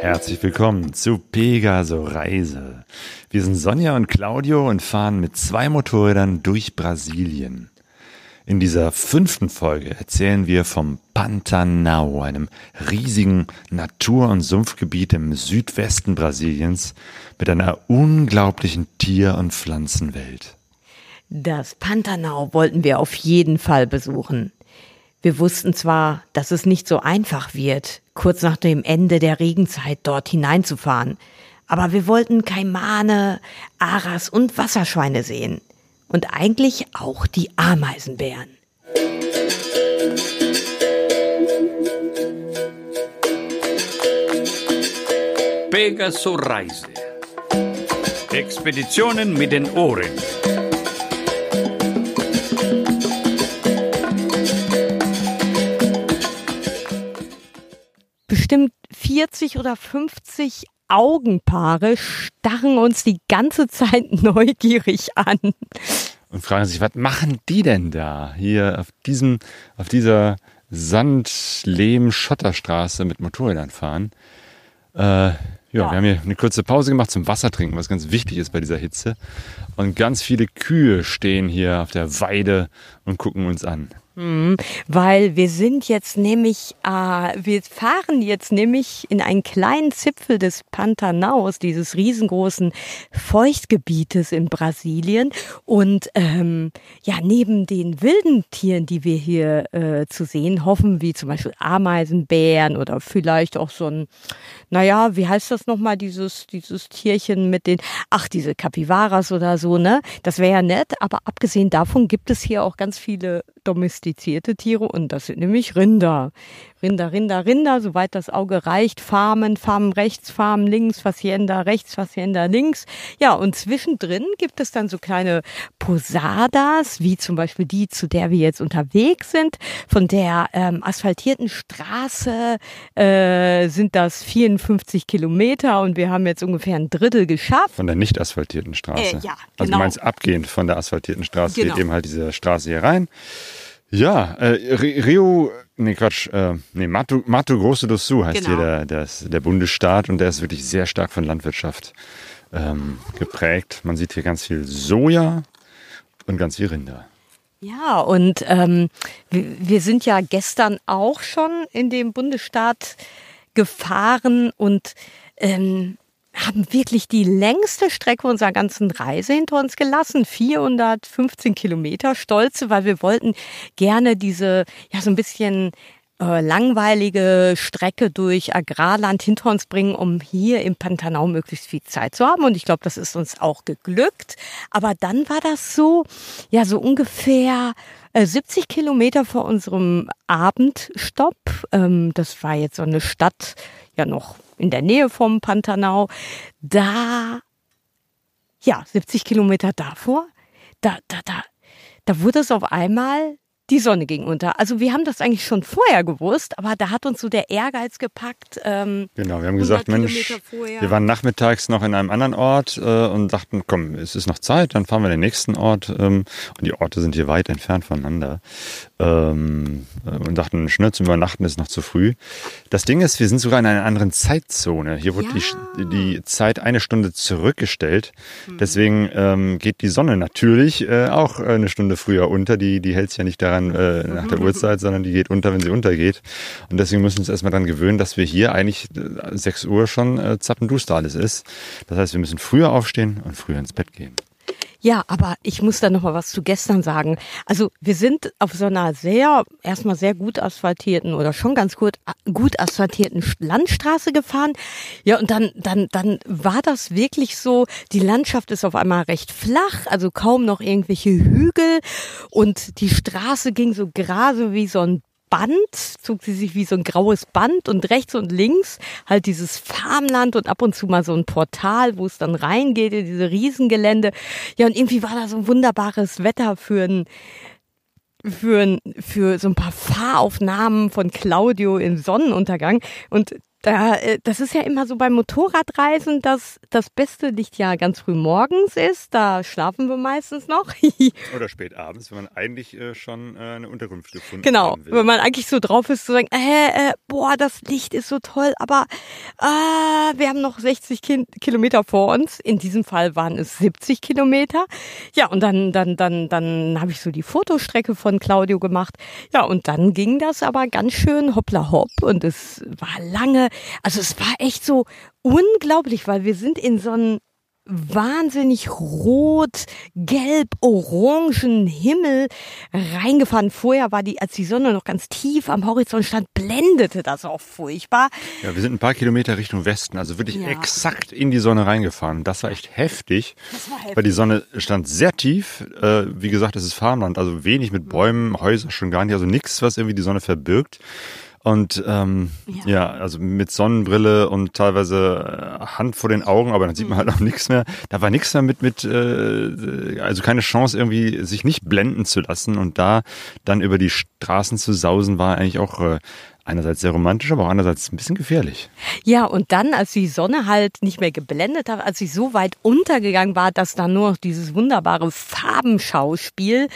Herzlich willkommen zu Pegaso Reise. Wir sind Sonja und Claudio und fahren mit zwei Motorrädern durch Brasilien. In dieser fünften Folge erzählen wir vom Pantanal, einem riesigen Natur- und Sumpfgebiet im Südwesten Brasiliens mit einer unglaublichen Tier- und Pflanzenwelt. Das Pantanal wollten wir auf jeden Fall besuchen. Wir wussten zwar, dass es nicht so einfach wird, kurz nach dem Ende der Regenzeit dort hineinzufahren, aber wir wollten Kaimane, Aras und Wasserschweine sehen. Und eigentlich auch die Ameisenbären. Pegaso Reise. Expeditionen mit den Ohren. Bestimmt 40 oder 50 Augenpaare starren uns die ganze Zeit neugierig an. Und fragen sich, was machen die denn da hier auf diesem, auf dieser Sand-Lehm-Schotterstraße mit Motorrädern fahren? Äh, ja, ja, wir haben hier eine kurze Pause gemacht zum Wasser trinken, was ganz wichtig ist bei dieser Hitze. Und ganz viele Kühe stehen hier auf der Weide und gucken uns an. Mhm, weil wir sind jetzt nämlich, äh, wir fahren jetzt nämlich in einen kleinen Zipfel des Pantanaus, dieses riesengroßen Feuchtgebietes in Brasilien. Und ähm, ja, neben den wilden Tieren, die wir hier äh, zu sehen hoffen, wie zum Beispiel Ameisenbären oder vielleicht auch so ein, naja, wie heißt das nochmal, dieses, dieses Tierchen mit den, ach, diese Kapivaras oder so, ne? Das wäre ja nett, aber abgesehen davon gibt es hier auch ganz viele domestizierte Tiere und das sind nämlich Rinder. Rinder, Rinder, Rinder, soweit das Auge reicht, Farmen, Farmen rechts, Farmen links, Facienda rechts, Facienda links. Ja, und zwischendrin gibt es dann so kleine Posadas, wie zum Beispiel die, zu der wir jetzt unterwegs sind. Von der ähm, asphaltierten Straße äh, sind das 54 Kilometer und wir haben jetzt ungefähr ein Drittel geschafft. Von der nicht asphaltierten Straße. Äh, ja, Also du genau. meinst abgehend von der asphaltierten Straße Genau. geht eben halt diese Straße hier rein. Ja, äh, Ri- Rio, nee Quatsch, äh, nee, Mato, Mato Grosso do Sul heißt Genau. hier der, der, der Bundesstaat und der ist wirklich sehr stark von Landwirtschaft ähm, geprägt. Man sieht hier ganz viel Soja und ganz viel Rinder. Ja, und ähm, wir, wir sind ja gestern auch schon in dem Bundesstaat gefahren und ähm, haben wirklich die längste Strecke unserer ganzen Reise hinter uns gelassen. 415 Kilometer stolze, weil wir wollten gerne diese, ja, so ein bisschen äh, langweilige Strecke durch Agrarland hinter uns bringen, um hier im Pantanal möglichst viel Zeit zu haben. Und ich glaube, das ist uns auch geglückt. Aber dann war das so, ja, so ungefähr äh, 70 Kilometer vor unserem Abendstopp. Ähm, das war jetzt so eine Stadt, ja noch in der Nähe vom Pantanal. Da, ja, 70 Kilometer davor, da, da, da, da wurde es auf einmal die Sonne ging unter. Also wir haben das eigentlich schon vorher gewusst, aber da hat uns so der Ehrgeiz gepackt. Ähm, Genau, wir haben 100 gesagt, Mensch, wir waren nachmittags noch in einem anderen Ort äh, und dachten, komm, es ist noch Zeit, dann fahren wir in den nächsten Ort. Ähm, und die Orte sind hier weit entfernt voneinander. Ähm, äh, und dachten, schnell zum Übernachten ist noch zu früh. Das Ding ist, wir sind sogar in einer anderen Zeitzone. Hier wurde die, die Zeit eine Stunde zurückgestellt. Deswegen ähm, geht die Sonne natürlich äh, auch eine Stunde früher unter. Die, die hält sich ja nicht daran äh, nach der Uhrzeit, sondern die geht unter, wenn sie untergeht. Und deswegen müssen wir uns erstmal daran gewöhnen, dass wir hier eigentlich äh, 6 Uhr schon äh, zappenduster alles ist. Das heißt, wir müssen früher aufstehen und früher ins Bett gehen. Ja, aber ich muss da noch mal was zu gestern sagen. Also wir sind auf so einer sehr, erstmal sehr gut asphaltierten oder schon ganz gut, gut asphaltierten Landstraße gefahren. Ja, und dann, dann, dann war das wirklich so, die Landschaft ist auf einmal recht flach, also kaum noch irgendwelche Hügel und die Straße ging so gerade wie so ein Band, zog sie sich wie so ein graues Band und rechts und links halt dieses Farmland und ab und zu mal so ein Portal, wo es dann reingeht in diese Riesengelände. Ja, und irgendwie war da so ein wunderbares Wetter für ein, für, ein, für so ein paar Fahraufnahmen von Claudio im Sonnenuntergang. Und da, äh, das ist ja immer so beim Motorradreisen, dass das beste Licht ja ganz früh morgens ist. Da schlafen wir meistens noch. Oder spät abends, wenn man eigentlich äh, schon äh, eine Unterkunft gefunden genau, haben will. wenn man eigentlich so drauf ist zu sagen, äh, boah, das Licht ist so toll, aber wir haben noch 60 Ki Kilometer vor uns. In diesem Fall waren es 70 Kilometer. Ja, und dann, dann, dann, dann habe ich so die Fotostrecke von Claudio gemacht. Ja, und dann ging das aber ganz schön hoppla hopp und es war lange also es war echt so unglaublich, weil wir sind in so einen wahnsinnig rot, gelb, orangen Himmel reingefahren. Vorher war die, als die Sonne noch ganz tief am Horizont stand, blendete das auch furchtbar. Ja, wir sind ein paar Kilometer Richtung Westen, also wirklich Ja. exakt in die Sonne reingefahren. Das war echt heftig, Das war heftig. weil die Sonne stand sehr tief. Äh, wie gesagt, es ist Farmland, also wenig mit Bäumen, Häuser schon gar nicht, also nichts, was irgendwie die Sonne verbirgt. Und ähm, Ja. ja. also mit Sonnenbrille und teilweise äh, Hand vor den Augen, aber dann sieht man halt auch nichts mehr. Da war nichts mehr mit, mit äh, also keine Chance irgendwie sich nicht blenden zu lassen und da dann über die Straßen zu sausen war eigentlich auch äh, einerseits sehr romantisch, aber auch andererseits ein bisschen gefährlich. Ja, und dann, als die Sonne halt nicht mehr geblendet hat, als sie so weit untergegangen war, dass da nur noch dieses wunderbare Farbenschauspiel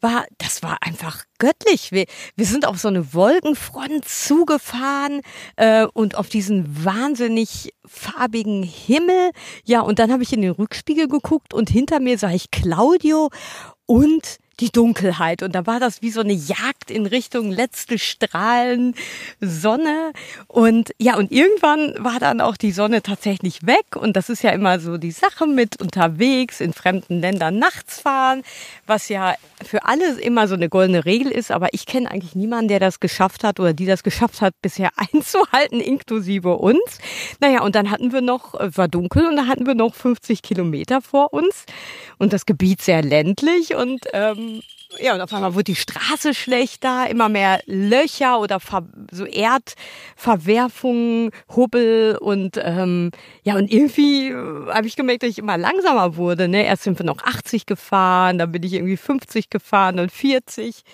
war, das war einfach göttlich. Wir, wir sind auf so eine Wolkenfront zugefahren äh, und auf diesen wahnsinnig farbigen Himmel. Ja, und dann habe ich in den Rückspiegel geguckt und hinter mir sah ich Claudio und die Dunkelheit. Und da war das wie so eine Jagd in Richtung letzte Strahlen Sonne. Und ja, und irgendwann war dann auch die Sonne tatsächlich weg. Und das ist ja immer so die Sache mit unterwegs in fremden Ländern nachts fahren, was ja für alle immer so eine goldene Regel ist. Aber ich kenne eigentlich niemanden, der das geschafft hat oder die das geschafft hat, bisher einzuhalten, inklusive uns. Naja, und dann hatten wir noch, war dunkel und da hatten wir noch 50 Kilometer vor uns und das Gebiet sehr ländlich und ähm, ja, und auf einmal wurde die Straße schlechter, immer mehr Löcher oder Ver so Erdverwerfungen, Hubbel und ähm, ja, und irgendwie äh, habe ich gemerkt, dass ich immer langsamer wurde. Ne? Erst sind wir noch 80 gefahren, dann bin ich irgendwie 50 gefahren und 40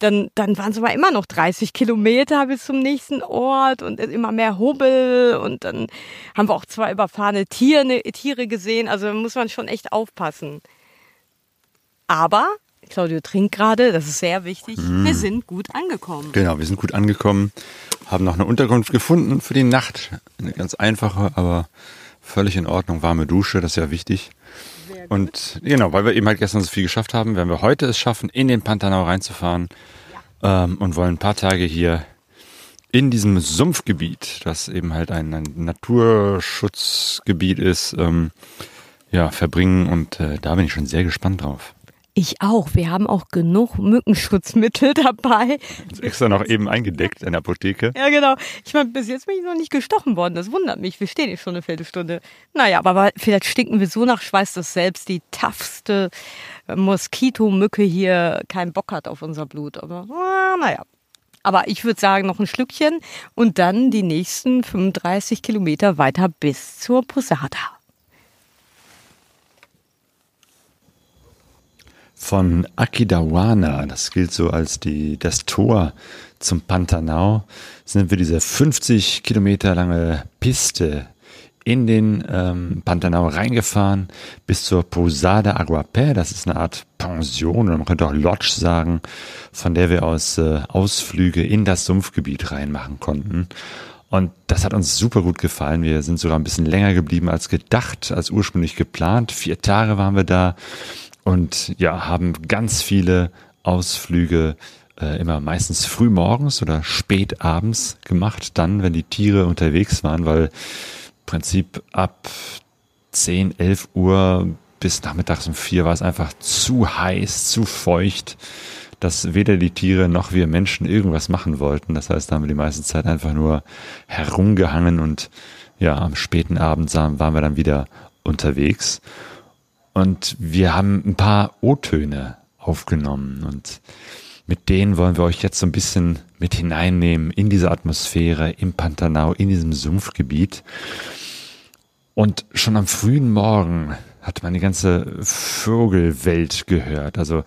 dann, dann waren es aber immer noch 30 Kilometer bis zum nächsten Ort und immer mehr Hubbel und dann haben wir auch zwei überfahrene Tiere, Tiere gesehen. Also muss man schon echt aufpassen. Aber, Claudio trinkt gerade, das ist sehr wichtig, wir sind gut angekommen. Genau, wir sind gut angekommen, haben noch eine Unterkunft gefunden für die Nacht. Eine ganz einfache, aber völlig in Ordnung. Warme Dusche, das ist ja wichtig. Und genau, weil wir eben halt gestern so viel geschafft haben, werden wir heute es schaffen, in den Pantanal reinzufahren ähm, und wollen ein paar Tage hier in diesem Sumpfgebiet, das eben halt ein, ein Naturschutzgebiet ist, ähm, ja, verbringen. Und äh, da bin ich schon sehr gespannt drauf. Ich auch. Wir haben auch genug Mückenschutzmittel dabei. Ist extra noch eben eingedeckt in der Apotheke. Ja, genau. Ich meine, bis jetzt bin ich noch nicht gestochen worden. Das wundert mich. Wir stehen hier schon eine Viertelstunde. Naja, aber vielleicht stinken wir so nach Schweiß, dass selbst die toughste Moskitomücke hier keinen Bock hat auf unser Blut. Aber ah, naja. Aber ich würde sagen, noch ein Schlückchen und dann die nächsten 35 Kilometer weiter bis zur Posada. Von Akidawana, das gilt so als die, das Tor zum Pantanal, sind wir diese 50 Kilometer lange Piste in den ähm, Pantanal reingefahren bis zur Posada Aguapé. Das ist eine Art Pension oder man könnte auch Lodge sagen, von der wir aus äh, Ausflüge in das Sumpfgebiet reinmachen konnten. Und das hat uns super gut gefallen. Wir sind sogar ein bisschen länger geblieben als gedacht, als ursprünglich geplant. Vier Tage waren wir da und ja, haben ganz viele Ausflüge äh, immer meistens früh morgens oder spät abends gemacht, dann, wenn die Tiere unterwegs waren, weil im Prinzip ab 10, 11 Uhr bis nachmittags um vier war es einfach zu heiß, zu feucht, dass weder die Tiere noch wir Menschen irgendwas machen wollten. Das heißt, da haben wir die meiste Zeit einfach nur herumgehangen und ja, am späten Abend waren wir dann wieder unterwegs. Und wir haben ein paar O-Töne aufgenommen und mit denen wollen wir euch jetzt so ein bisschen mit hineinnehmen in diese Atmosphäre im Pantanal, in diesem Sumpfgebiet. Und schon am frühen Morgen hat man die ganze Vogelwelt gehört. Also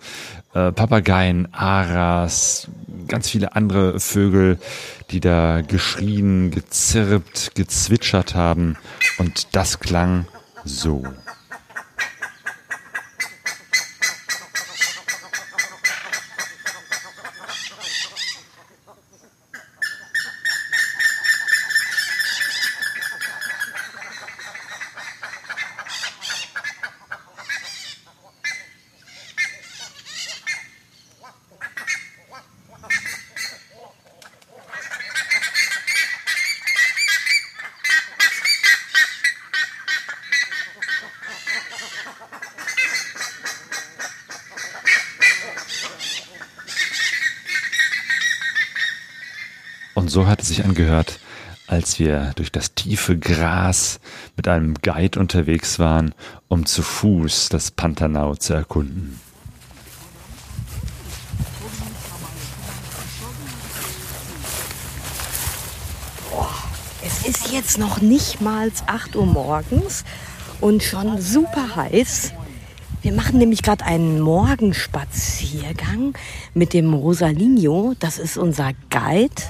äh, Papageien, Aras, ganz viele andere Vögel, die da geschrien, gezirpt, gezwitschert haben. Und das klang so. So hat es sich angehört, als wir durch das tiefe Gras mit einem Guide unterwegs waren, um zu Fuß das Pantanal zu erkunden. Es ist jetzt noch nicht mal 8 Uhr morgens und schon super heiß. Wir machen nämlich gerade einen Morgenspaziergang mit dem Rosalinho. Das ist unser Guide.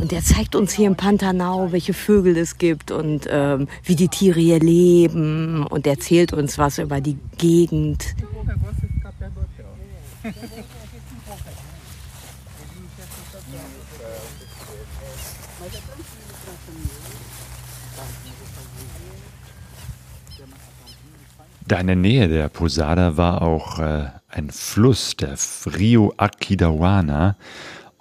Und der zeigt uns hier im Pantanal, welche Vögel es gibt und ähm, wie die Tiere hier leben. Und erzählt uns was über die Gegend. Da in der Nähe der Posada war auch äh, ein Fluss, der Rio Aquidauana.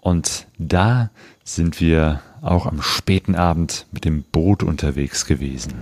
Und da sind wir auch am späten Abend mit dem Boot unterwegs gewesen.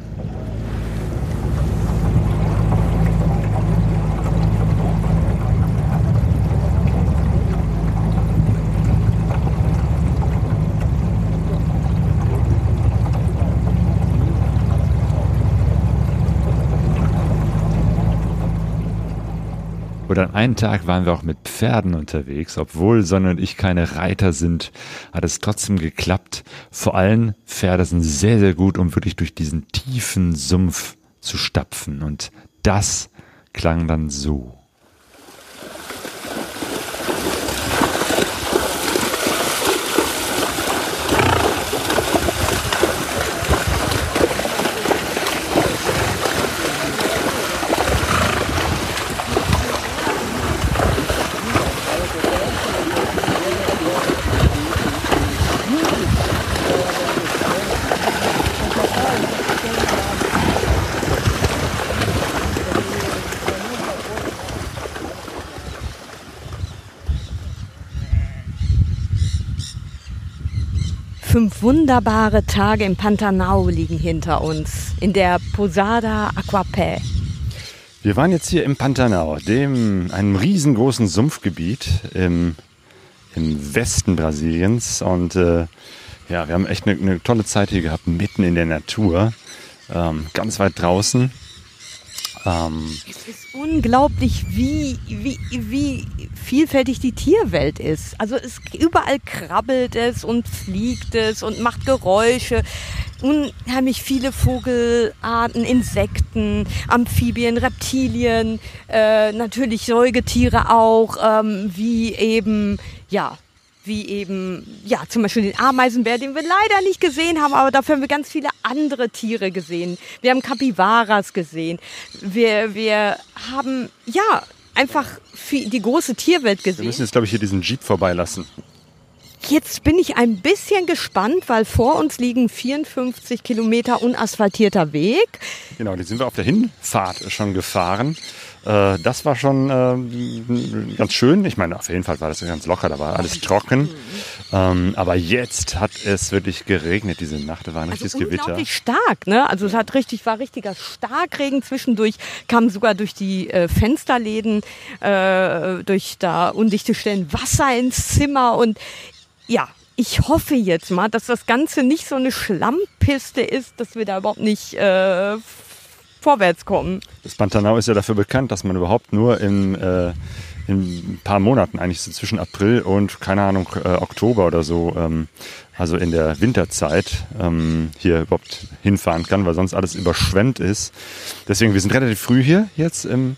Und an einem Tag waren wir auch mit Pferden unterwegs. Obwohl Sonne und ich keine Reiter sind, hat es trotzdem geklappt. Vor allem Pferde sind sehr, sehr gut, um wirklich durch diesen tiefen Sumpf zu stapfen. Und das klang dann so. Fünf wunderbare Tage im Pantanal liegen hinter uns, in der Posada Aquapé. Wir waren jetzt hier im Pantanal, dem einem riesengroßen Sumpfgebiet im, im Westen Brasiliens. Und äh, ja, wir haben echt eine, eine tolle Zeit hier gehabt, mitten in der Natur, ähm, ganz weit draußen. Ähm, Es ist unglaublich, wie, wie, wie vielfältig die Tierwelt ist. Also es überall krabbelt es und fliegt es und macht Geräusche. Unheimlich viele Vogelarten, Insekten, Amphibien, Reptilien, äh, natürlich Säugetiere auch, ähm, wie eben, ja, wie eben, ja, zum Beispiel den Ameisenbär, den wir leider nicht gesehen haben, aber dafür haben wir ganz viele andere Tiere gesehen. Wir haben Kapibaras gesehen. Wir, wir haben, ja, einfach die große Tierwelt wir gesehen. müssen jetzt, glaube ich, hier diesen Jeep vorbeilassen. Jetzt bin ich ein bisschen gespannt, weil vor uns liegen 54 Kilometer unasphaltierter Weg. Genau, die sind wir auf der Hinfahrt schon gefahren. Äh, das war schon äh, ganz schön. Ich meine, auf jeden Fall war das ganz locker, da war alles trocken. Ähm, aber jetzt hat es wirklich geregnet diese Nacht. Da war ein richtiges also Gewitter. unglaublich stark, ne? Also es hat richtig, war richtiger Starkregen zwischendurch, kam sogar durch die äh, Fensterläden, äh, durch da undichte Stellen Wasser ins Zimmer und ja, ich hoffe jetzt mal, dass das Ganze nicht so eine Schlammpiste ist, dass wir da überhaupt nicht äh, vorwärts kommen. Das Pantanal ist ja dafür bekannt, dass man überhaupt nur im, äh, in ein paar Monaten, eigentlich so zwischen April und, keine Ahnung, äh, Oktober oder so, ähm, also in der Winterzeit, ähm, hier überhaupt hinfahren kann, weil sonst alles überschwemmt ist. Deswegen, wir sind relativ früh hier jetzt im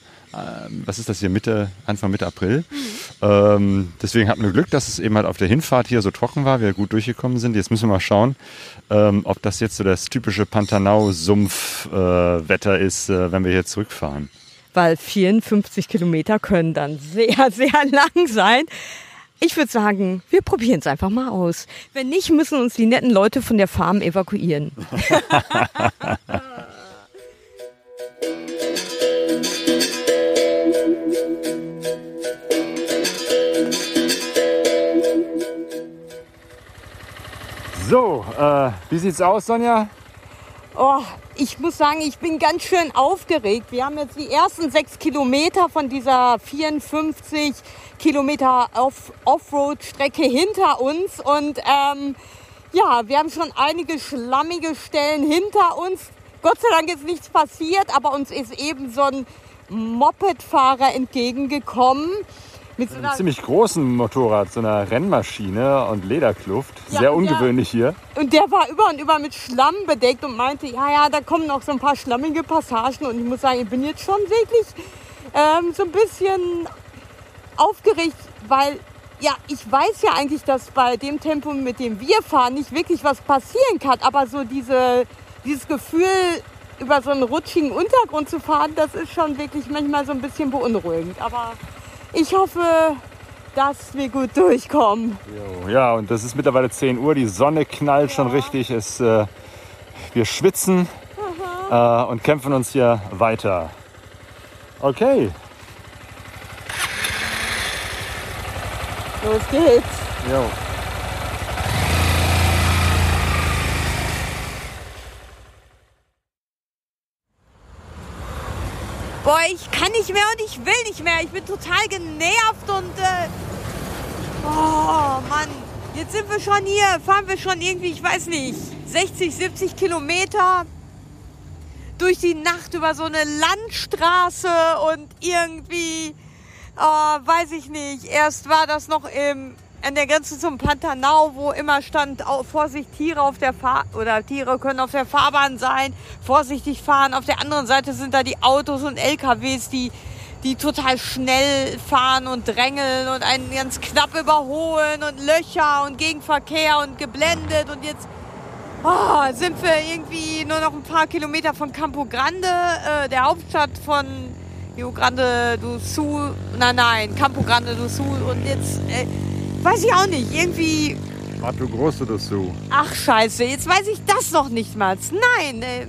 was ist das hier, Mitte, Anfang Mitte April. Ähm, deswegen hatten wir Glück, dass es eben halt auf der Hinfahrt hier so trocken war, wir gut durchgekommen sind. Jetzt müssen wir mal schauen, ähm, ob das jetzt so das typische Pantanal-Sumpf-Wetter äh, ist, äh, wenn wir hier zurückfahren. Weil 54 Kilometer können dann sehr, sehr lang sein. Ich würde sagen, wir probieren es einfach mal aus. Wenn nicht, müssen uns die netten Leute von der Farm evakuieren. wie sieht's aus, Sonja? Oh, ich muss sagen, ich bin ganz schön aufgeregt. Wir haben jetzt die ersten sechs Kilometer von dieser 54 Kilometer Off Offroad-Strecke hinter uns. Und ähm, ja, wir haben schon einige schlammige Stellen hinter uns. Gott sei Dank ist nichts passiert, aber uns ist eben so ein Mopedfahrer entgegengekommen. Mit so einem ziemlich großen Motorrad, so einer Rennmaschine und Lederkluft. Ja, Sehr ungewöhnlich der, hier. Und der war über und über mit Schlamm bedeckt und meinte, ja, ja, da kommen noch so ein paar schlammige Passagen. Und ich muss sagen, ich bin jetzt schon wirklich ähm, so ein bisschen aufgeregt, weil ja, ich weiß ja eigentlich, dass bei dem Tempo, mit dem wir fahren, nicht wirklich was passieren kann. Aber so diese, dieses Gefühl, über so einen rutschigen Untergrund zu fahren, das ist schon wirklich manchmal so ein bisschen beunruhigend. Aber ich hoffe, dass wir gut durchkommen. Jo, ja, und das ist mittlerweile 10 Uhr. Die Sonne knallt ja. schon richtig. Es, äh, wir schwitzen äh, und kämpfen uns hier weiter. Okay. Los geht's. Jo. boah, ich nicht mehr und ich will nicht mehr. Ich bin total genervt und äh, oh Mann, jetzt sind wir schon hier, fahren wir schon irgendwie, ich weiß nicht, 60, 70 Kilometer durch die Nacht über so eine Landstraße und irgendwie, oh, weiß ich nicht, erst war das noch im an der Grenze zum Pantanal, wo immer stand, Vorsicht, Tiere auf der Fahr oder Tiere können auf der Fahrbahn sein, vorsichtig fahren. Auf der anderen Seite sind da die Autos und LKWs, die, die total schnell fahren und drängeln und einen ganz knapp überholen und Löcher und Gegenverkehr und geblendet und jetzt oh, sind wir irgendwie nur noch ein paar Kilometer von Campo Grande, äh, der Hauptstadt von Rio Grande do Sul, nein, nein, Campo Grande do Sul und jetzt äh, Weiß ich auch nicht. Irgendwie. Mato Grosso dazu. Ach scheiße, jetzt weiß ich das noch nicht mal. Nein, äh,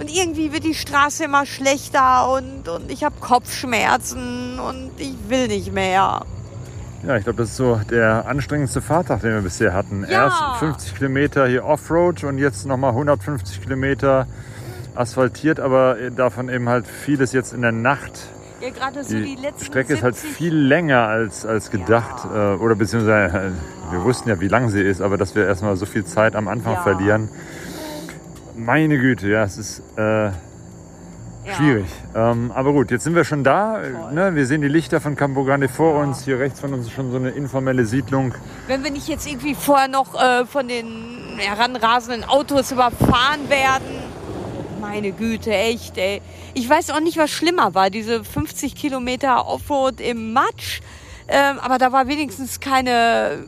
und irgendwie wird die Straße immer schlechter und, und ich habe Kopfschmerzen und ich will nicht mehr. Ja, ich glaube, das ist so der anstrengendste Fahrtag, den wir bisher hatten. Ja. Erst 50 Kilometer hier Offroad und jetzt nochmal 150 Kilometer asphaltiert, aber davon eben halt vieles jetzt in der Nacht ja, gerade so die, die letzten Strecke ist halt viel länger als, als gedacht. Ja. Äh, oder beziehungsweise, äh, wir wussten ja, wie lang sie ist, aber dass wir erstmal so viel Zeit am Anfang ja. verlieren. Meine Güte, ja, es ist äh, schwierig. Ähm, aber gut, jetzt sind wir schon da. Ne? Wir sehen die Lichter von Campo Grande vor uns. Hier rechts von uns ist schon so eine informelle Siedlung. Wenn wir nicht jetzt irgendwie vorher noch äh, von den heranrasenden Autos überfahren werden, meine Güte, echt, ey. Ich weiß auch nicht, was schlimmer war, diese 50 Kilometer Offroad im Matsch. Ähm, aber da war wenigstens keine,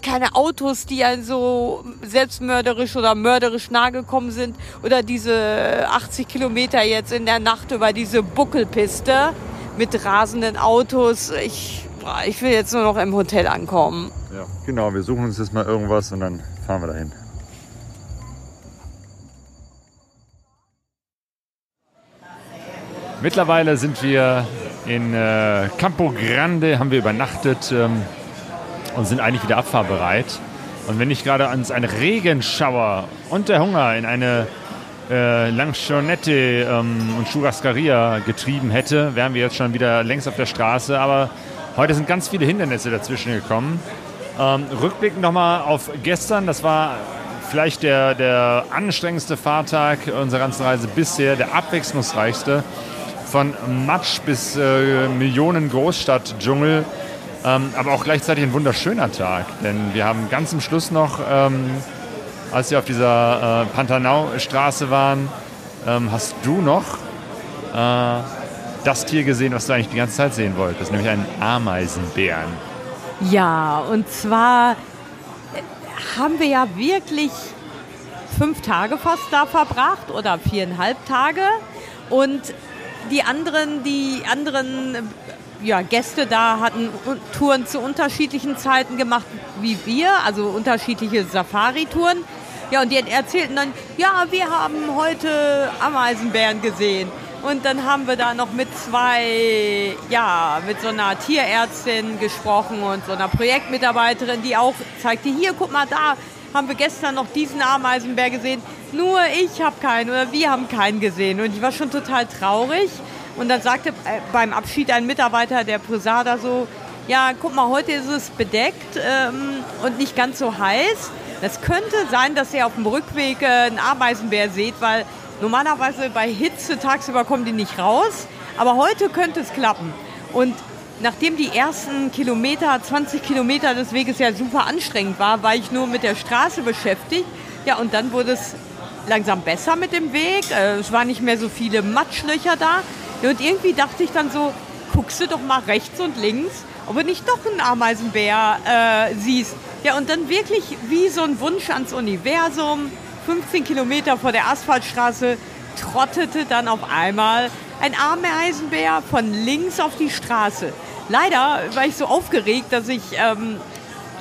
keine Autos, die einen so selbstmörderisch oder mörderisch nahe gekommen sind. Oder diese 80 Kilometer jetzt in der Nacht über diese Buckelpiste mit rasenden Autos. Ich, ich will jetzt nur noch im Hotel ankommen. Ja, genau. Wir suchen uns jetzt mal irgendwas und dann fahren wir dahin. Mittlerweile sind wir in äh, Campo Grande, haben wir übernachtet ähm, und sind eigentlich wieder abfahrbereit. Und wenn nicht gerade uns ein Regenschauer und der Hunger in eine äh, Lanchonette ähm, und Churrascaria getrieben hätte, wären wir jetzt schon wieder längst auf der Straße. Aber heute sind ganz viele Hindernisse dazwischen gekommen. Ähm, rückblickend nochmal auf gestern, das war vielleicht der, der anstrengendste Fahrtag unserer ganzen Reise bisher, der abwechslungsreichste von Matsch bis äh, Millionen Großstadt-Dschungel, ähm, aber auch gleichzeitig ein wunderschöner Tag. Denn wir haben ganz zum Schluss noch, ähm, als wir auf dieser äh, Pantanau-Straße waren, ähm, hast du noch äh, das Tier gesehen, was du eigentlich die ganze Zeit sehen wolltest, nämlich einen Ameisenbären. Ja, und zwar äh, haben wir ja wirklich fünf Tage fast da verbracht oder viereinhalb Tage. Und die anderen, die anderen ja, Gäste da hatten Touren zu unterschiedlichen Zeiten gemacht wie wir, also unterschiedliche Safari-Touren. Ja, und die erzählten dann, ja, wir haben heute Ameisenbären gesehen. Und dann haben wir da noch mit zwei, ja, mit so einer Tierärztin gesprochen und so einer Projektmitarbeiterin, die auch zeigte, hier, guck mal, da haben wir gestern noch diesen Ameisenbär gesehen. Nur ich habe keinen oder wir haben keinen gesehen. Und ich war schon total traurig. Und dann sagte äh, beim Abschied ein Mitarbeiter der Posada so, ja, guck mal, heute ist es bedeckt ähm, und nicht ganz so heiß. Das könnte sein, dass ihr auf dem Rückweg äh, einen Ameisenbär seht, weil normalerweise bei Hitze tagsüber kommen die nicht raus. Aber heute könnte es klappen. Und nachdem die ersten Kilometer, 20 Kilometer des Weges ja super anstrengend war, war ich nur mit der Straße beschäftigt. Ja, und dann wurde es langsam besser mit dem Weg. Äh, es waren nicht mehr so viele Matschlöcher da. Und irgendwie dachte ich dann so, guckst du doch mal rechts und links, ob du nicht doch einen Ameisenbär äh, siehst. Ja, und dann wirklich wie so ein Wunsch ans Universum, 15 Kilometer vor der Asphaltstraße, trottete dann auf einmal ein Ameisenbär von links auf die Straße. Leider war ich so aufgeregt, dass ich ähm,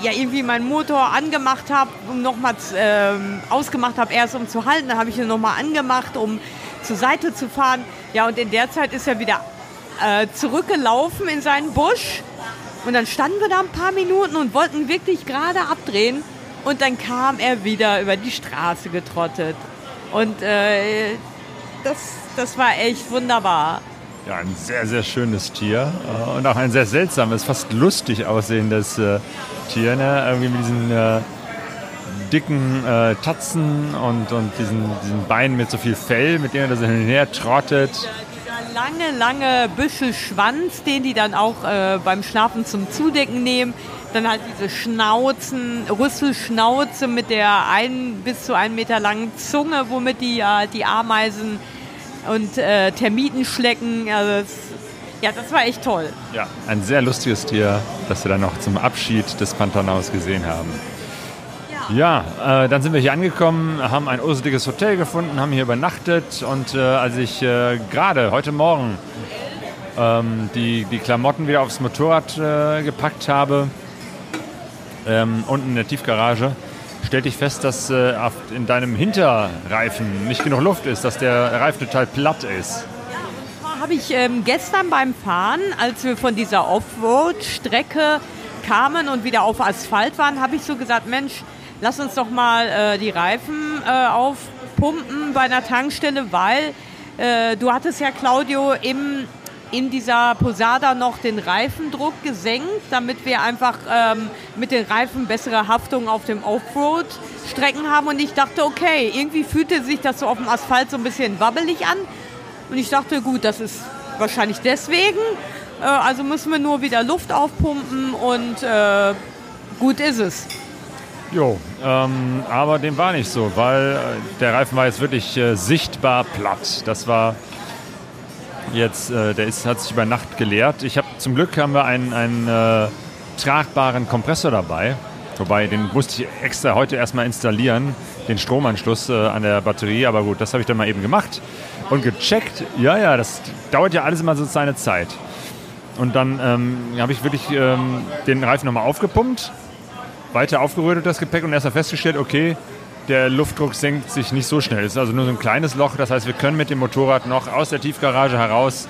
ja irgendwie meinen Motor angemacht habe, um nochmal ähm, ausgemacht habe, erst um zu halten. Dann habe ich ihn nochmal angemacht, um zur Seite zu fahren. Ja, und in der Zeit ist er wieder äh, zurückgelaufen in seinen Busch. Und dann standen wir da ein paar Minuten und wollten wirklich gerade abdrehen. Und dann kam er wieder über die Straße getrottet. Und äh, das, das war echt wunderbar. Ja, ein sehr, sehr schönes Tier äh, und auch ein sehr seltsames, fast lustig aussehendes äh, Tier. Ne? Irgendwie mit diesen äh, dicken äh, Tatzen und, und diesen, diesen Beinen mit so viel Fell, mit denen er so hin und her trottet. Dieser lange, lange Büschelschwanz, den die dann auch beim Schlafen zum Zudecken nehmen. Dann halt diese Schnauzen, Rüsselschnauze mit der ein, bis zu einen Meter langen Zunge, womit die, die Ameisen und äh, Termiten schlecken. Also das, ja, das war echt toll. Ja, ein sehr lustiges Tier, das wir dann noch zum Abschied des Pantanaus gesehen haben. Ja, äh, dann sind wir hier angekommen, haben ein urseliges Hotel gefunden, haben hier übernachtet und äh, als ich äh, gerade heute Morgen ähm, die, die Klamotten wieder aufs Motorrad äh, gepackt habe, ähm, unten in der Tiefgarage, stellte ich fest, dass äh, in deinem Hinterreifen nicht genug Luft ist, dass der Reifen total platt ist. Habe ich ähm, gestern beim Fahren, als wir von dieser Offroad-Strecke kamen und wieder auf Asphalt waren, habe ich so gesagt, Mensch, lass uns doch mal äh, die Reifen äh, aufpumpen bei einer Tankstelle, weil äh, du hattest ja, Claudio, im in dieser Posada noch den Reifendruck gesenkt, damit wir einfach ähm, mit den Reifen bessere Haftung auf dem Offroad-Strecken haben. Und ich dachte, okay, irgendwie fühlte sich das so auf dem Asphalt so ein bisschen wabbelig an. Und ich dachte, gut, das ist wahrscheinlich deswegen. Äh, also müssen wir nur wieder Luft aufpumpen und äh, gut ist es. Jo, ähm, aber dem war nicht so, weil äh, der Reifen war jetzt wirklich äh, sichtbar platt. Das war jetzt, äh, der ist, hat sich über Nacht geleert. Ich habe zum Glück haben wir einen, einen äh, tragbaren Kompressor dabei. Wobei, den musste ich extra heute erstmal installieren, den Stromanschluss äh, an der Batterie. Aber gut, das habe ich dann mal eben gemacht und gecheckt. Ja, ja, das dauert ja alles immer so seine Zeit. Und dann ähm, habe ich wirklich ähm, den Reifen nochmal aufgepumpt, weiter aufgerührt das Gepäck und erstmal festgestellt, okay, der Luftdruck senkt sich nicht so schnell. Es ist also nur so ein kleines Loch. Das heißt, wir können mit dem Motorrad noch aus der Tiefgarage heraus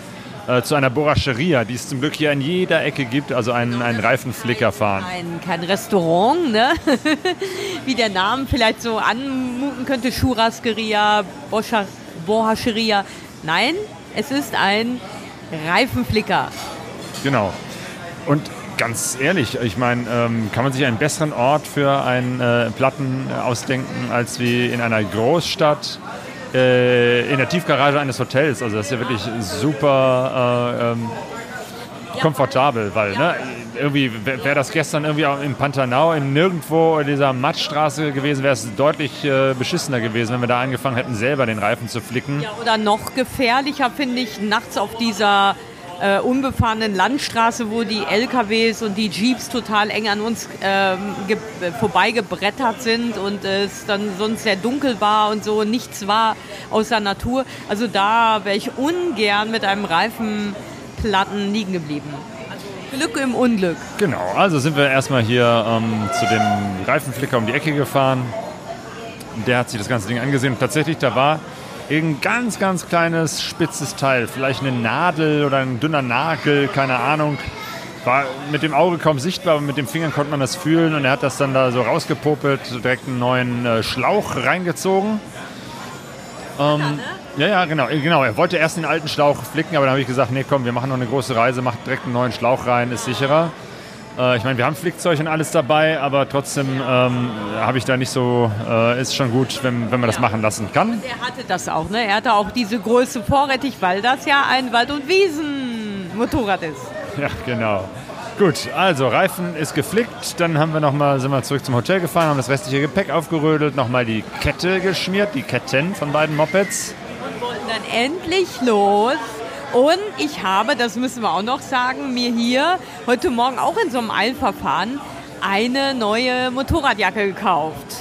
äh, zu einer Borracheria, die es zum Glück hier in jeder Ecke gibt, also einen, einen Reifenflicker fahren. Ein, kein Restaurant, ne? wie der Name vielleicht so anmuten könnte, Churrasqueria, Borracheria. Nein, es ist ein Reifenflicker. Genau. Und ganz ehrlich, ich meine, ähm, kann man sich einen besseren Ort für einen äh, Platten ausdenken als wie in einer Großstadt äh, in der Tiefgarage eines Hotels. Also das ist ja wirklich super äh, ähm, komfortabel, weil ne, irgendwie wäre das gestern irgendwie auch im Pantanal, im Nirgendwo dieser Mattstraße gewesen, wäre es deutlich äh, beschissener gewesen, wenn wir da angefangen hätten, selber den Reifen zu flicken. Ja, oder noch gefährlicher finde ich nachts auf dieser äh, unbefahrenen Landstraße, wo die LKWs und die Jeeps total eng an uns ähm, vorbeigebrettert sind und es dann sonst sehr dunkel war und so nichts war außer Natur. Also da wäre ich ungern mit einem Reifenplatten liegen geblieben. Also Glück im Unglück. Genau, also sind wir erstmal hier ähm, zu dem Reifenflicker um die Ecke gefahren. Der hat sich das ganze Ding angesehen und tatsächlich, da war ein ganz, ganz kleines, spitzes Teil. Vielleicht eine Nadel oder ein dünner Nagel, keine Ahnung. War mit dem Auge kaum sichtbar, aber mit den Fingern konnte man das fühlen. Und er hat das dann da so rausgepopelt, direkt einen neuen äh, Schlauch reingezogen. Ähm, ja, ja, genau, genau. Er wollte erst den alten Schlauch flicken, aber dann habe ich gesagt, nee, komm, wir machen noch eine große Reise, macht direkt einen neuen Schlauch rein, ist sicherer. Äh, ich meine, wir haben Flickzeug und alles dabei, aber trotzdem ähm, habe ich da nicht so, äh, ist schon gut, wenn, wenn man das ja. machen lassen kann. Und er hatte das auch, ne? Er hatte auch diese Größe vorrätig, weil das ja ein Wald- und Wiesen-Motorrad ist. Ja, genau. Gut, also Reifen ist geflickt, dann haben wir noch mal, sind wir zurück zum Hotel gefahren, haben das restliche Gepäck aufgerödelt, nochmal die Kette geschmiert, die Ketten von beiden Mopeds. Und wollten dann endlich los und ich habe, das müssen wir auch noch sagen, mir hier heute Morgen auch in so einem Eilverfahren eine neue Motorradjacke gekauft.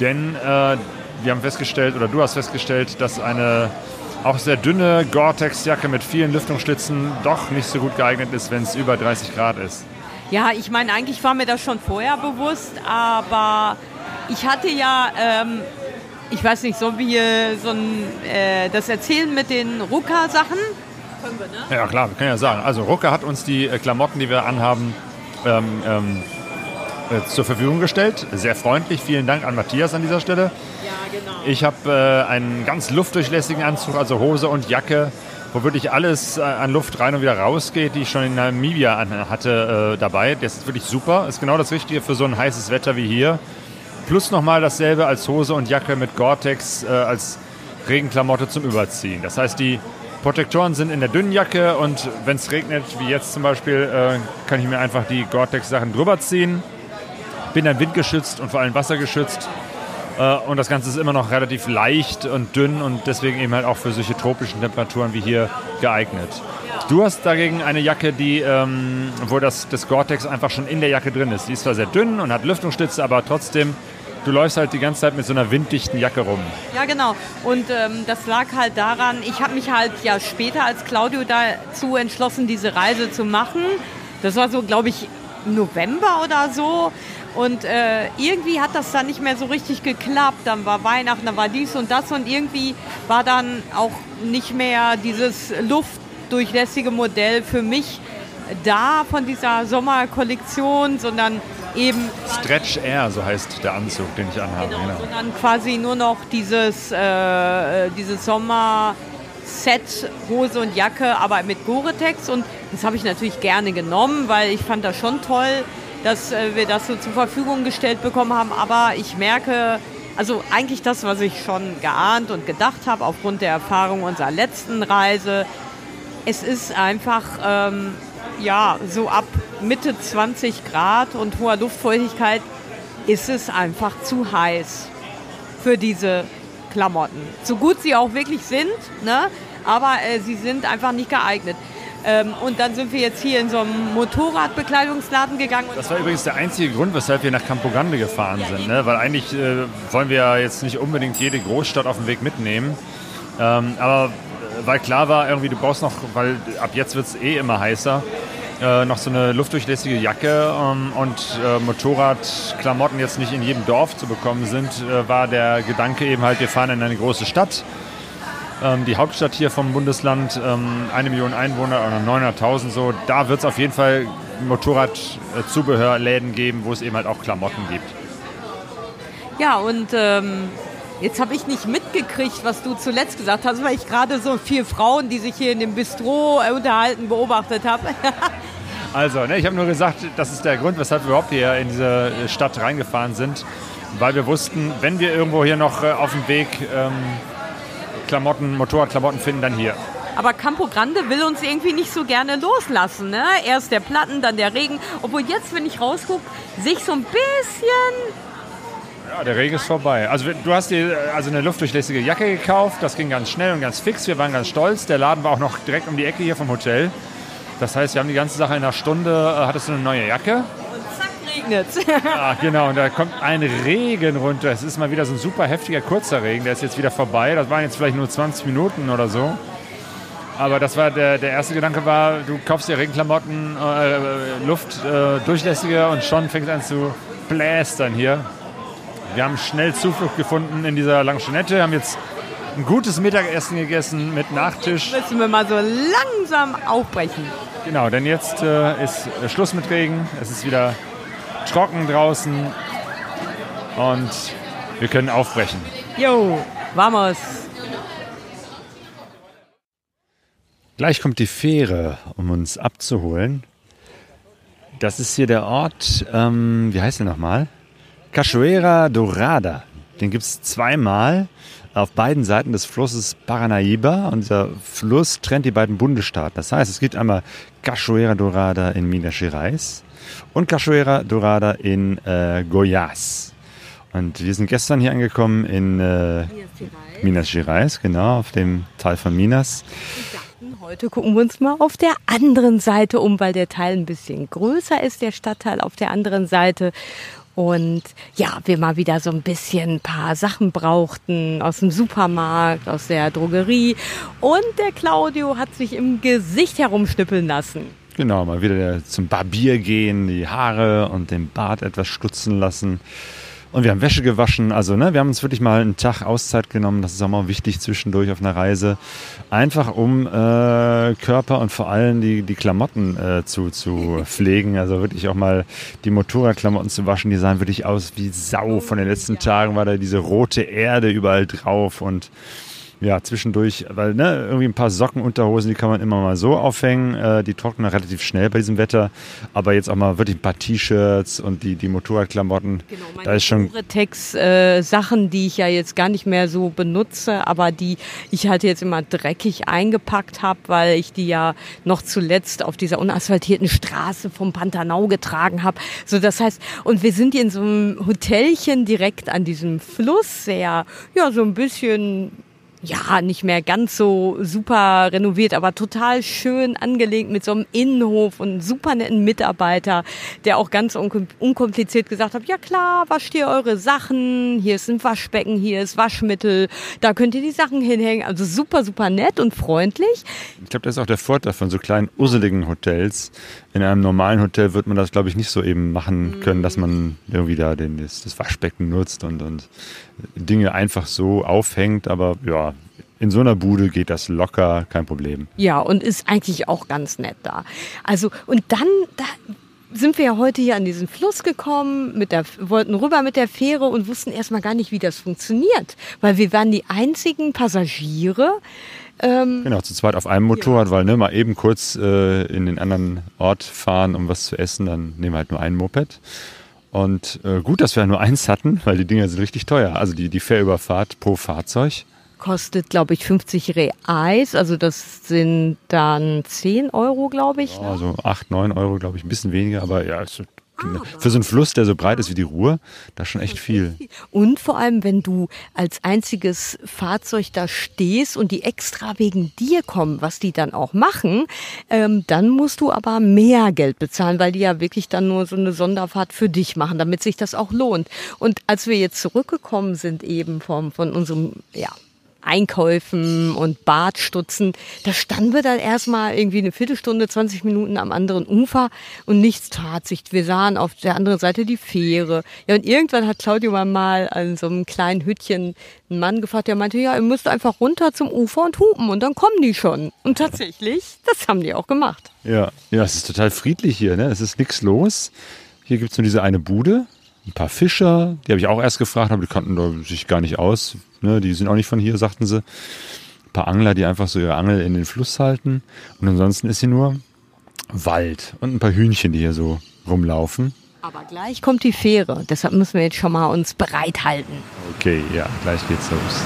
Denn äh, wir haben festgestellt, oder du hast festgestellt, dass eine auch sehr dünne Gore-Tex-Jacke mit vielen Lüftungsschlitzen doch nicht so gut geeignet ist, wenn es über 30 Grad ist. Ja, ich meine, eigentlich war mir das schon vorher bewusst, aber ich hatte ja ähm, ich weiß nicht, wir hier so ein, äh, das erzählen mit den Ruka-Sachen? Können wir, ne? Ja, klar, wir können ja sagen. Also Ruka hat uns die äh, Klamotten, die wir anhaben, ähm, ähm, äh, zur Verfügung gestellt. Sehr freundlich. Vielen Dank an Matthias an dieser Stelle. Ja, genau. Ich habe äh, einen ganz luftdurchlässigen Anzug, also Hose und Jacke, wo wirklich alles äh, an Luft rein und wieder rausgeht, die ich schon in Namibia hatte äh, dabei. Das ist wirklich super. Ist genau das Richtige für so ein heißes Wetter wie hier. Plus nochmal dasselbe als Hose und Jacke mit Gore-Tex äh, als Regenklamotte zum Überziehen. Das heißt, die Protektoren sind in der dünnen Jacke und wenn es regnet, wie jetzt zum Beispiel, äh, kann ich mir einfach die Gore-Tex-Sachen drüber ziehen. Bin dann windgeschützt und vor allem wassergeschützt. Äh, und das Ganze ist immer noch relativ leicht und dünn und deswegen eben halt auch für solche tropischen Temperaturen wie hier geeignet. Du hast dagegen eine Jacke, die, ähm, wo das, das Gore-Tex einfach schon in der Jacke drin ist. Die ist zwar sehr dünn und hat Lüftungsstütze, aber trotzdem du läufst halt die ganze Zeit mit so einer winddichten Jacke rum. Ja, genau. Und ähm, das lag halt daran, ich habe mich halt ja später als Claudio dazu entschlossen, diese Reise zu machen. Das war so, glaube ich, November oder so. Und äh, irgendwie hat das dann nicht mehr so richtig geklappt. Dann war Weihnachten, dann war dies und das und irgendwie war dann auch nicht mehr dieses luftdurchlässige Modell für mich da von dieser Sommerkollektion, sondern eben. Stretch Air, so heißt der Anzug, den ich anhabe. Genau, genau. sondern quasi nur noch dieses, äh, dieses Sommer. Set, Hose und Jacke, aber mit Gore-Tex. Und das habe ich natürlich gerne genommen, weil ich fand das schon toll, dass äh, wir das so zur Verfügung gestellt bekommen haben. Aber ich merke, also eigentlich das, was ich schon geahnt und gedacht habe aufgrund der Erfahrung unserer letzten Reise. Es ist einfach ähm, ja, so ab Mitte 20 Grad und hoher Luftfeuchtigkeit ist es einfach zu heiß für diese Klamotten. So gut sie auch wirklich sind, ne? aber äh, sie sind einfach nicht geeignet. Ähm, und dann sind wir jetzt hier in so einem Motorradbekleidungsladen gegangen. Das war übrigens der einzige Grund, weshalb wir nach Campogande gefahren ja, sind. Ne? Weil eigentlich äh, wollen wir ja jetzt nicht unbedingt jede Großstadt auf dem Weg mitnehmen. Ähm, aber weil klar war, irgendwie du brauchst noch, weil ab jetzt wird es eh immer heißer, äh, noch so eine luftdurchlässige Jacke ähm, und äh, Motorradklamotten jetzt nicht in jedem Dorf zu bekommen sind, äh, war der Gedanke eben halt, wir fahren in eine große Stadt. Ähm, die Hauptstadt hier vom Bundesland, ähm, eine Million Einwohner oder 900.000 so, da wird es auf jeden Fall Motorradzubehörläden geben, wo es eben halt auch Klamotten gibt. Ja, und ähm, Jetzt habe ich nicht mitgekriegt, was du zuletzt gesagt hast, weil ich gerade so vier Frauen, die sich hier in dem Bistro äh, unterhalten, beobachtet habe. also, ne, ich habe nur gesagt, das ist der Grund, weshalb wir überhaupt hier in diese Stadt reingefahren sind, weil wir wussten, wenn wir irgendwo hier noch äh, auf dem Weg ähm, Klamotten, Motorradklamotten finden, dann hier. Aber Campo Grande will uns irgendwie nicht so gerne loslassen. Ne? Erst der Platten, dann der Regen. Obwohl jetzt, wenn ich rausgucke, sich so ein bisschen ja, der Regen ist vorbei. Also du hast dir also eine luftdurchlässige Jacke gekauft. Das ging ganz schnell und ganz fix. Wir waren ganz stolz. Der Laden war auch noch direkt um die Ecke hier vom Hotel. Das heißt, wir haben die ganze Sache in einer Stunde. Äh, hattest du eine neue Jacke? Und zack, regnet Ja, genau. Und da kommt ein Regen runter. Es ist mal wieder so ein super heftiger, kurzer Regen. Der ist jetzt wieder vorbei. Das waren jetzt vielleicht nur 20 Minuten oder so. Aber das war der, der erste Gedanke war, du kaufst dir Regenklamotten, äh, Luft äh, durchlässiger und schon fängt es an zu blästern hier. Wir haben schnell Zuflucht gefunden in dieser Langschonette, haben jetzt ein gutes Mittagessen gegessen mit Nachtisch. Müssen wir mal so langsam aufbrechen. Genau, denn jetzt äh, ist Schluss mit Regen. Es ist wieder trocken draußen und wir können aufbrechen. Jo, vamos. Gleich kommt die Fähre, um uns abzuholen. Das ist hier der Ort, ähm, wie heißt der nochmal? Cachoeira Dorada. Den gibt es zweimal auf beiden Seiten des Flusses Paranaíba. Und dieser Fluss trennt die beiden Bundesstaaten. Das heißt, es gibt einmal Cachoeira Dorada in Minas Gerais und Cachoeira Dorada in äh, Goiás. Und wir sind gestern hier angekommen in äh, Minas Gerais, genau, auf dem Teil von Minas. Heute gucken wir uns mal auf der anderen Seite um, weil der Teil ein bisschen größer ist, der Stadtteil auf der anderen Seite. Und ja, wir mal wieder so ein bisschen ein paar Sachen brauchten aus dem Supermarkt, aus der Drogerie. Und der Claudio hat sich im Gesicht herumschnippeln lassen. Genau, mal wieder zum Barbier gehen, die Haare und den Bart etwas stutzen lassen. Und wir haben Wäsche gewaschen. Also, ne, wir haben uns wirklich mal einen Tag Auszeit genommen. Das ist auch mal wichtig zwischendurch auf einer Reise. Einfach um äh, Körper und vor allem die, die Klamotten äh, zu, zu pflegen. Also wirklich auch mal die Motorradklamotten zu waschen. Die sahen wirklich aus wie Sau. Von den letzten Tagen war da diese rote Erde überall drauf und ja, zwischendurch, weil ne, irgendwie ein paar Socken, Unterhosen, die kann man immer mal so aufhängen. Äh, die trocknen relativ schnell bei diesem Wetter. Aber jetzt auch mal wirklich ein paar T-Shirts und die, die Motorradklamotten. Genau, meine da ist schon Tex äh, die ich ja jetzt gar nicht mehr so benutze, aber die ich halt jetzt immer dreckig eingepackt habe, weil ich die ja noch zuletzt auf dieser unasphaltierten Straße vom Pantanal getragen habe. So, das heißt, und wir sind hier in so einem Hotelchen direkt an diesem Fluss, sehr, ja, so ein bisschen ja, nicht mehr ganz so super renoviert, aber total schön angelegt mit so einem Innenhof und einem super netten Mitarbeiter, der auch ganz un unkompliziert gesagt hat, ja klar, wascht ihr eure Sachen, hier ist ein Waschbecken, hier ist Waschmittel, da könnt ihr die Sachen hinhängen. Also super, super nett und freundlich. Ich glaube, das ist auch der Vorteil von so kleinen, urseligen Hotels. In einem normalen Hotel wird man das, glaube ich, nicht so eben machen können, dass man irgendwie da den, das, das Waschbecken nutzt und, und Dinge einfach so aufhängt. Aber ja, in so einer Bude geht das locker, kein Problem. Ja, und ist eigentlich auch ganz nett da. Also, und dann, da sind wir ja heute hier an diesen Fluss gekommen, mit der, wollten rüber mit der Fähre und wussten erstmal gar nicht, wie das funktioniert. Weil wir waren die einzigen Passagiere. Ähm, genau, zu zweit auf einem Motorrad, ja. weil ne, mal eben kurz äh, in den anderen Ort fahren, um was zu essen, dann nehmen wir halt nur ein Moped. Und äh, gut, dass wir nur eins hatten, weil die Dinger sind richtig teuer. Also die, die Fährüberfahrt pro Fahrzeug kostet, glaube ich, 50 Reais. Also das sind dann 10 Euro, glaube ich. Ja, also 8, 9 Euro, glaube ich, ein bisschen weniger. Aber ja, es, ah, für so einen Fluss, der so breit ist wie die Ruhr, das ist schon echt viel. Und vor allem, wenn du als einziges Fahrzeug da stehst und die extra wegen dir kommen, was die dann auch machen, ähm, dann musst du aber mehr Geld bezahlen, weil die ja wirklich dann nur so eine Sonderfahrt für dich machen, damit sich das auch lohnt. Und als wir jetzt zurückgekommen sind eben vom, von unserem, ja, Einkäufen und Badstutzen. Da standen wir dann erstmal irgendwie eine Viertelstunde, 20 Minuten am anderen Ufer und nichts tat sich. Wir sahen auf der anderen Seite die Fähre. Ja, und irgendwann hat Claudio mal an so einem kleinen Hütchen einen Mann gefragt, der meinte, ja, ihr müsst einfach runter zum Ufer und hupen und dann kommen die schon. Und tatsächlich, das haben die auch gemacht. Ja, ja, es ist total friedlich hier, ne? Es ist nichts los. Hier gibt's nur diese eine Bude ein paar Fischer, die habe ich auch erst gefragt, aber die kannten sich gar nicht aus. Ne? Die sind auch nicht von hier, sagten sie. Ein paar Angler, die einfach so ihre Angel in den Fluss halten. Und ansonsten ist hier nur Wald und ein paar Hühnchen, die hier so rumlaufen. Aber gleich kommt die Fähre, deshalb müssen wir jetzt schon mal uns bereithalten. Okay, ja, gleich geht's los.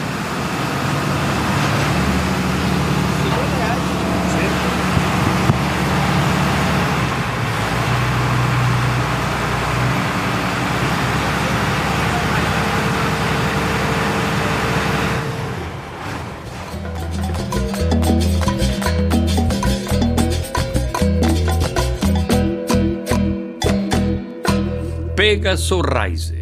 Pegaso Reise.